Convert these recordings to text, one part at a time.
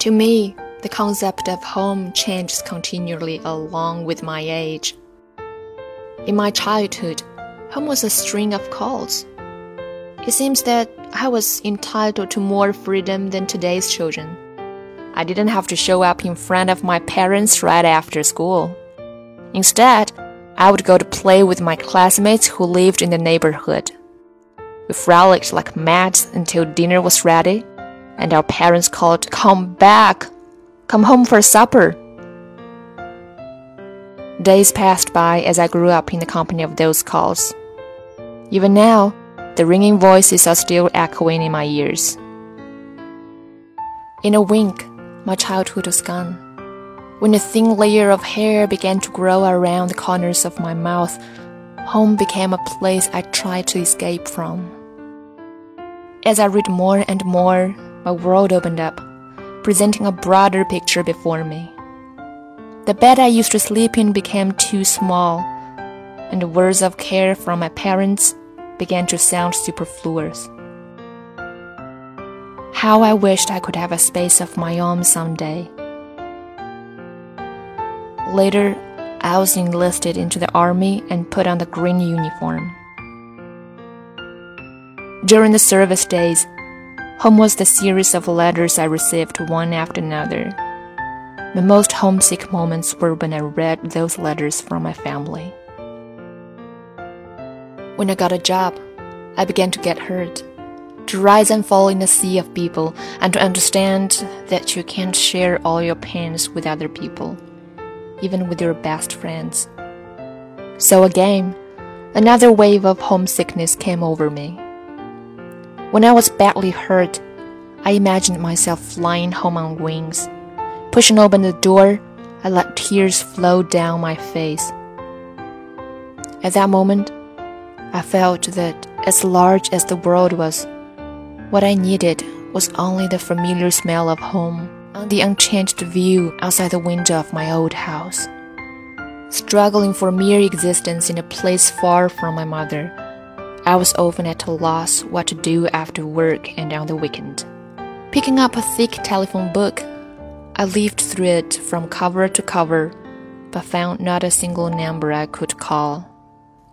To me, the concept of home changes continually along with my age. In my childhood, home was a string of calls. It seems that I was entitled to more freedom than today's children. I didn't have to show up in front of my parents right after school. Instead, I would go to play with my classmates who lived in the neighborhood. We frolicked like mad until dinner was ready, and our parents called, Come back! Come home for supper! Days passed by as I grew up in the company of those calls. Even now, the ringing voices are still echoing in my ears. In a wink, my childhood was gone. When a thin layer of hair began to grow around the corners of my mouth, home became a place I tried to escape from. As I read more and more, my world opened up, presenting a broader picture before me. The bed I used to sleep in became too small, and the words of care from my parents began to sound superfluous. How I wished I could have a space of my own someday. Later, I was enlisted into the army and put on the green uniform. During the service days, home was the series of letters I received one after another. My most homesick moments were when I read those letters from my family. When I got a job, I began to get hurt to rise and fall in a sea of people, and to understand that you can't share all your pains with other people, even with your best friends. So again, another wave of homesickness came over me. When I was badly hurt, I imagined myself flying home on wings. Pushing open the door, I let tears flow down my face. At that moment, I felt that as large as the world was, what I needed was only the familiar smell of home and the unchanged view outside the window of my old house. Struggling for mere existence in a place far from my mother, I was often at a loss what to do after work and on the weekend. Picking up a thick telephone book, I leafed through it from cover to cover, but found not a single number I could call.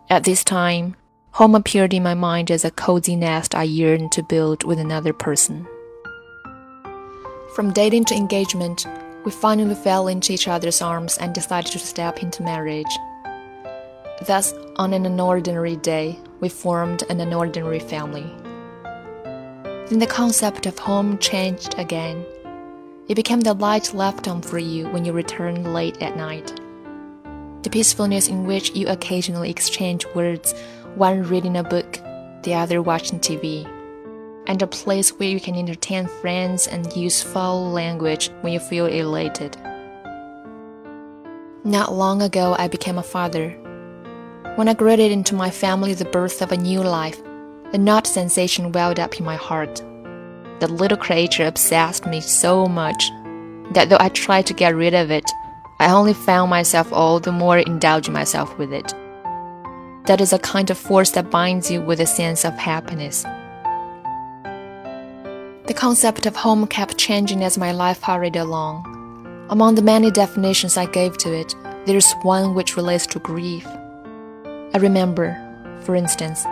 At this time, Home appeared in my mind as a cozy nest I yearned to build with another person. From dating to engagement, we finally fell into each other's arms and decided to step into marriage. Thus, on an ordinary day, we formed an ordinary family. Then the concept of home changed again. It became the light left on for you when you returned late at night. The peacefulness in which you occasionally exchange words one reading a book, the other watching TV, and a place where you can entertain friends and use foul language when you feel elated. Not long ago, I became a father. When I greeted into my family the birth of a new life, a not sensation welled up in my heart. The little creature obsessed me so much that though I tried to get rid of it, I only found myself all the more indulging myself with it that is a kind of force that binds you with a sense of happiness. The concept of home kept changing as my life hurried along. Among the many definitions I gave to it, there is one which relates to grief. I remember, for instance,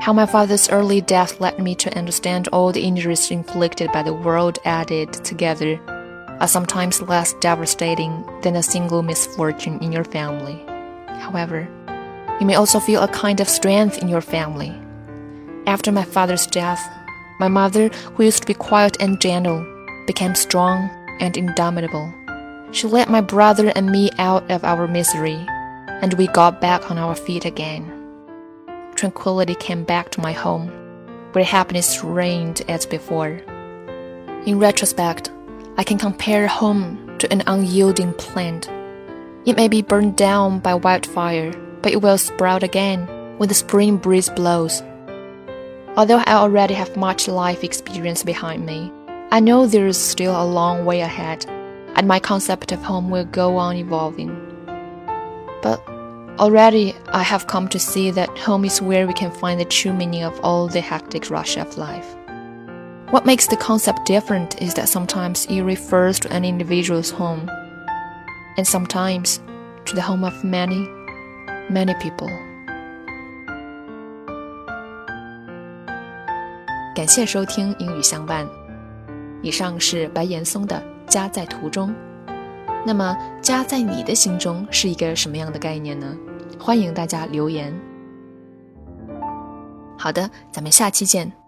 how my father's early death led me to understand all the injuries inflicted by the world added together are sometimes less devastating than a single misfortune in your family. However, you may also feel a kind of strength in your family. After my father's death, my mother, who used to be quiet and gentle, became strong and indomitable. She led my brother and me out of our misery, and we got back on our feet again. Tranquility came back to my home, where happiness reigned as before. In retrospect, I can compare home to an unyielding plant. It may be burned down by wildfire but it will sprout again when the spring breeze blows. Although I already have much life experience behind me, I know there is still a long way ahead, and my concept of home will go on evolving. But already I have come to see that home is where we can find the true meaning of all the hectic rush of life. What makes the concept different is that sometimes it refers to an individual's home, and sometimes to the home of many, many people. 感谢收听英语相伴。以上是白岩松的《家在途中》。 那么，家在你的心中是一个什么样的概念呢？欢迎大家留言。好的，咱们下期见。